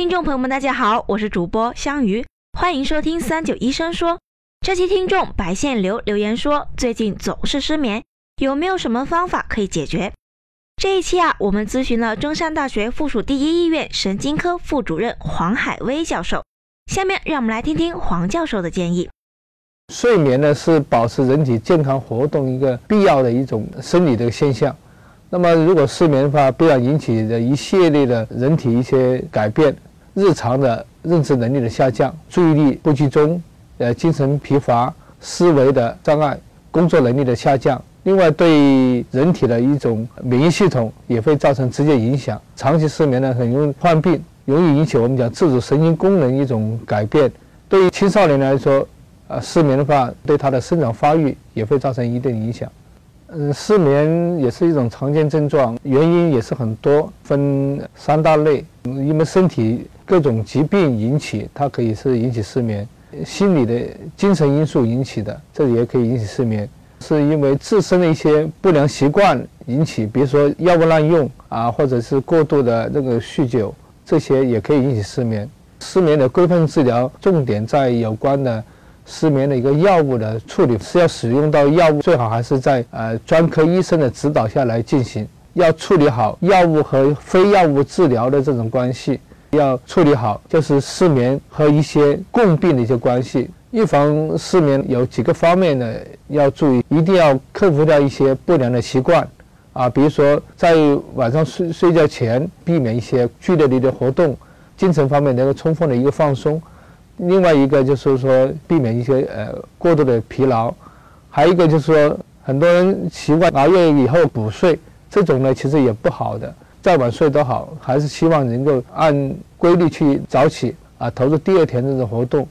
听众朋友们，大家好，我是主播香鱼，欢迎收听三九医生说。这期听众白线流留言说，最近总是失眠，有没有什么方法可以解决？这一期啊，我们咨询了中山大学附属第一医院神经科副主任黄海威教授。下面让我们来听听黄教授的建议。睡眠呢是保持人体健康活动一个必要的一种生理的现象。那么如果失眠的话，必然引起的一系列的人体一些改变，日常的认知能力的下降，注意力不集中，呃，精神疲乏，思维的障碍，工作能力的下降。另外，对人体的一种免疫系统也会造成直接影响。长期失眠呢，很容易患病，容易引起我们讲自主神经功能一种改变。对于青少年来说，呃，失眠的话，对他的生长发育也会造成一定影响。嗯，失眠也是一种常见症状，原因也是很多，分三大类。因为身体各种疾病引起，它可以是引起失眠；心理的精神因素引起的，这也可以引起失眠。是因为自身的一些不良习惯引起，比如说药物滥用啊，或者是过度的这个酗酒，这些也可以引起失眠。失眠的规范治疗重点在有关的失眠的一个药物的处理，是要使用到药物，最好还是在呃专科医生的指导下来进行。要处理好药物和非药物治疗的这种关系，要处理好就是失眠和一些共病的一些关系。预防失眠有几个方面呢？要注意，一定要克服掉一些不良的习惯，啊，比如说在晚上睡睡觉前避免一些剧烈的活动，精神方面能够充分的一个放松。另外一个就是说避免一些呃过度的疲劳，还有一个就是说很多人习惯熬夜以后补睡，这种呢其实也不好的，再晚睡都好，还是希望能够按规律去早起啊，投入第二天这种活动。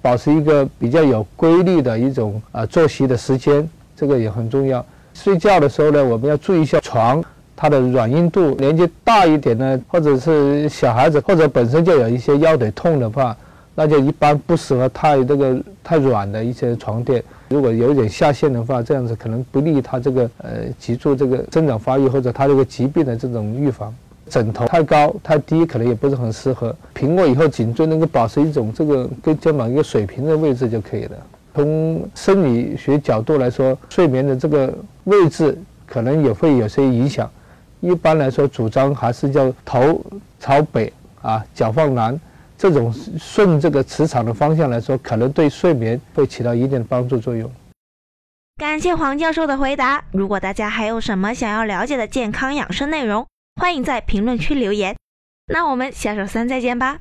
保持一个比较有规律的一种啊作息的时间，这个也很重要。睡觉的时候呢，我们要注意一下床它的软硬度。年纪大一点呢，或者是小孩子，或者本身就有一些腰腿痛的话，那就一般不适合太这个太软的一些床垫。如果有点下陷的话，这样子可能不利于他这个呃脊柱这个生长发育或者他这个疾病的这种预防。枕头太高太低可能也不是很适合。平卧以后，颈椎能够保持一种这个跟肩膀一个水平的位置就可以了。从生理学角度来说，睡眠的这个位置可能也会有些影响。一般来说，主张还是叫头朝北啊，脚放南，这种顺这个磁场的方向来说，可能对睡眠会起到一定的帮助作用。感谢黄教授的回答。如果大家还有什么想要了解的健康养生内容，欢迎在评论区留言，那我们下周三再见吧。